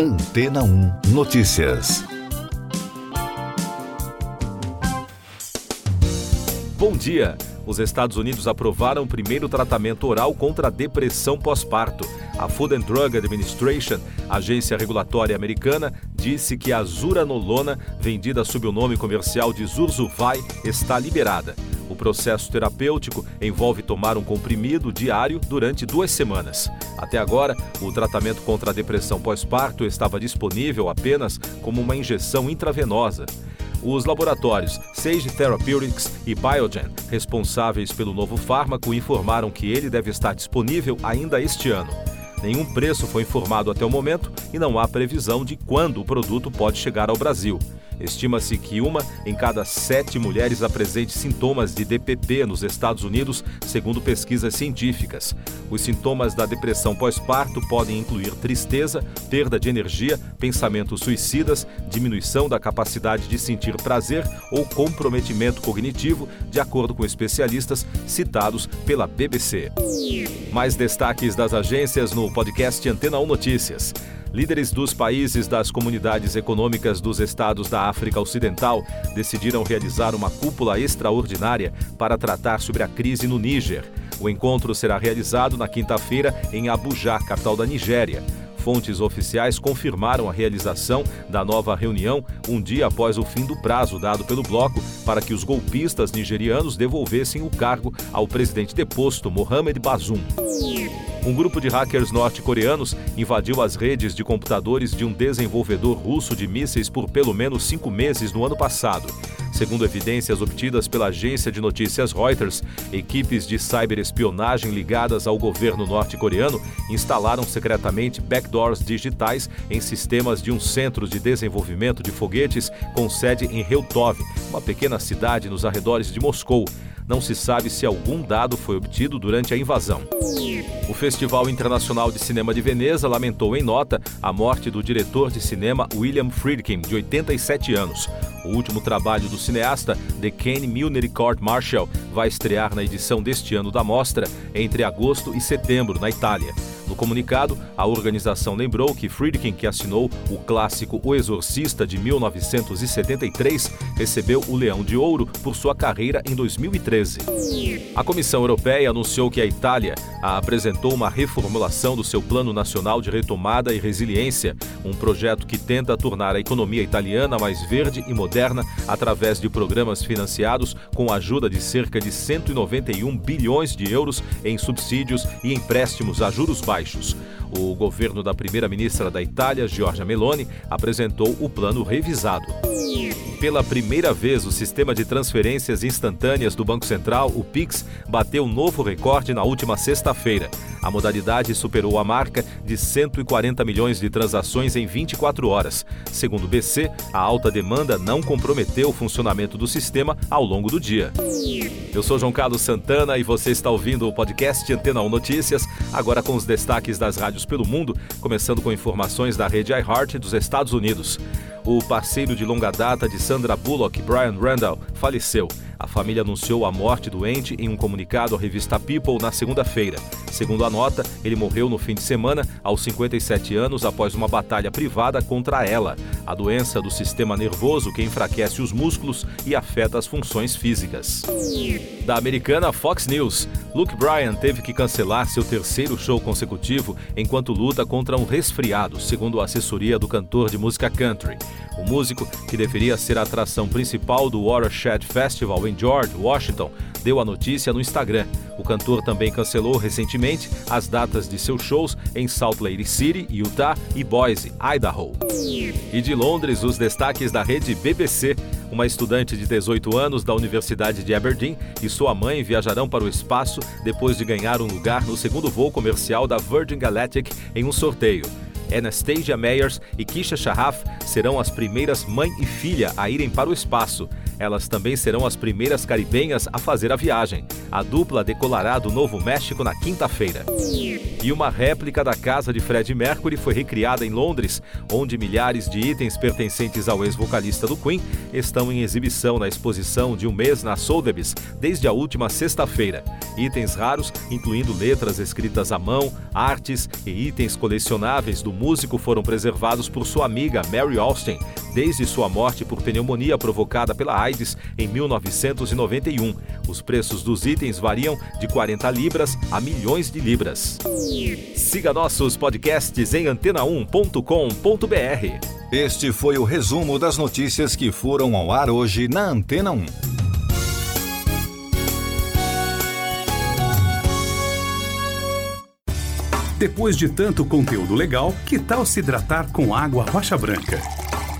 Antena 1 Notícias. Bom dia. Os Estados Unidos aprovaram o primeiro tratamento oral contra a depressão pós-parto. A Food and Drug Administration, agência regulatória americana, disse que a zuranolona, vendida sob o nome comercial de Zurzuvae, está liberada. O processo terapêutico envolve tomar um comprimido diário durante duas semanas. Até agora, o tratamento contra a depressão pós-parto estava disponível apenas como uma injeção intravenosa. Os laboratórios Sage Therapeutics e Biogen, responsáveis pelo novo fármaco, informaram que ele deve estar disponível ainda este ano. Nenhum preço foi informado até o momento e não há previsão de quando o produto pode chegar ao Brasil. Estima-se que uma em cada sete mulheres apresente sintomas de DPP nos Estados Unidos, segundo pesquisas científicas. Os sintomas da depressão pós-parto podem incluir tristeza, perda de energia, pensamentos suicidas, diminuição da capacidade de sentir prazer ou comprometimento cognitivo, de acordo com especialistas citados pela BBC. Mais destaques das agências no podcast Antena 1 Notícias. Líderes dos países das comunidades econômicas dos estados da África Ocidental decidiram realizar uma cúpula extraordinária para tratar sobre a crise no Níger. O encontro será realizado na quinta-feira em Abuja, capital da Nigéria. Fontes oficiais confirmaram a realização da nova reunião um dia após o fim do prazo dado pelo bloco para que os golpistas nigerianos devolvessem o cargo ao presidente deposto Mohamed Bazoum. Um grupo de hackers norte-coreanos invadiu as redes de computadores de um desenvolvedor russo de mísseis por pelo menos cinco meses no ano passado. Segundo evidências obtidas pela agência de notícias Reuters, equipes de cyberespionagem ligadas ao governo norte-coreano instalaram secretamente backdoors digitais em sistemas de um centro de desenvolvimento de foguetes com sede em Reutov, uma pequena cidade nos arredores de Moscou. Não se sabe se algum dado foi obtido durante a invasão. O Festival Internacional de Cinema de Veneza lamentou em nota a morte do diretor de cinema William Friedkin, de 87 anos. O último trabalho do cineasta, The Kane Milner Court Marshall, vai estrear na edição deste ano da mostra entre agosto e setembro, na Itália. No comunicado, a organização lembrou que Friedkin, que assinou o clássico O Exorcista de 1973, recebeu o Leão de Ouro por sua carreira em 2013. A Comissão Europeia anunciou que a Itália apresentou uma reformulação do seu Plano Nacional de Retomada e Resiliência, um projeto que tenta tornar a economia italiana mais verde e moderna através de programas financiados com a ajuda de cerca de 191 bilhões de euros em subsídios e empréstimos a juros baixos baixos. O governo da primeira-ministra da Itália, Giorgia Meloni, apresentou o plano revisado. Pela primeira vez, o sistema de transferências instantâneas do Banco Central, o Pix, bateu novo recorde na última sexta-feira. A modalidade superou a marca de 140 milhões de transações em 24 horas. Segundo o BC, a alta demanda não comprometeu o funcionamento do sistema ao longo do dia. Eu sou João Carlos Santana e você está ouvindo o podcast Antena 1 Notícias, agora com os destaques das rádios pelo mundo, começando com informações da rede iHeart dos Estados Unidos. O parceiro de longa data de Sandra Bullock, Brian Randall, faleceu. A família anunciou a morte doente em um comunicado à revista People na segunda-feira. Segundo a nota, ele morreu no fim de semana, aos 57 anos, após uma batalha privada contra ela, a doença do sistema nervoso que enfraquece os músculos e afeta as funções físicas. Da americana Fox News, Luke Bryan teve que cancelar seu terceiro show consecutivo enquanto luta contra um resfriado, segundo a assessoria do cantor de música country. O músico, que deveria ser a atração principal do Watershed Festival em George, Washington, deu a notícia no Instagram. O cantor também cancelou recentemente as datas de seus shows em Salt Lake City, Utah e Boise, Idaho. E de Londres, os destaques da rede BBC. Uma estudante de 18 anos da Universidade de Aberdeen e sua mãe viajarão para o espaço depois de ganhar um lugar no segundo voo comercial da Virgin Galactic em um sorteio. Anastasia Meyers e Kisha Sharaf serão as primeiras mãe e filha a irem para o espaço. Elas também serão as primeiras caribenhas a fazer a viagem. A dupla decolará do Novo México na quinta-feira. E uma réplica da casa de Fred Mercury foi recriada em Londres, onde milhares de itens pertencentes ao ex-vocalista do Queen estão em exibição na exposição de um mês na Sotheby's desde a última sexta-feira. Itens raros, incluindo letras escritas à mão, artes e itens colecionáveis do músico foram preservados por sua amiga Mary Austin desde sua morte por pneumonia provocada pela AIDS em 1991. Os preços dos itens variam de 40 libras a milhões de libras. Siga nossos podcasts em antena1.com.br. Este foi o resumo das notícias que foram ao ar hoje na Antena 1. Depois de tanto conteúdo legal, que tal se hidratar com água rocha branca?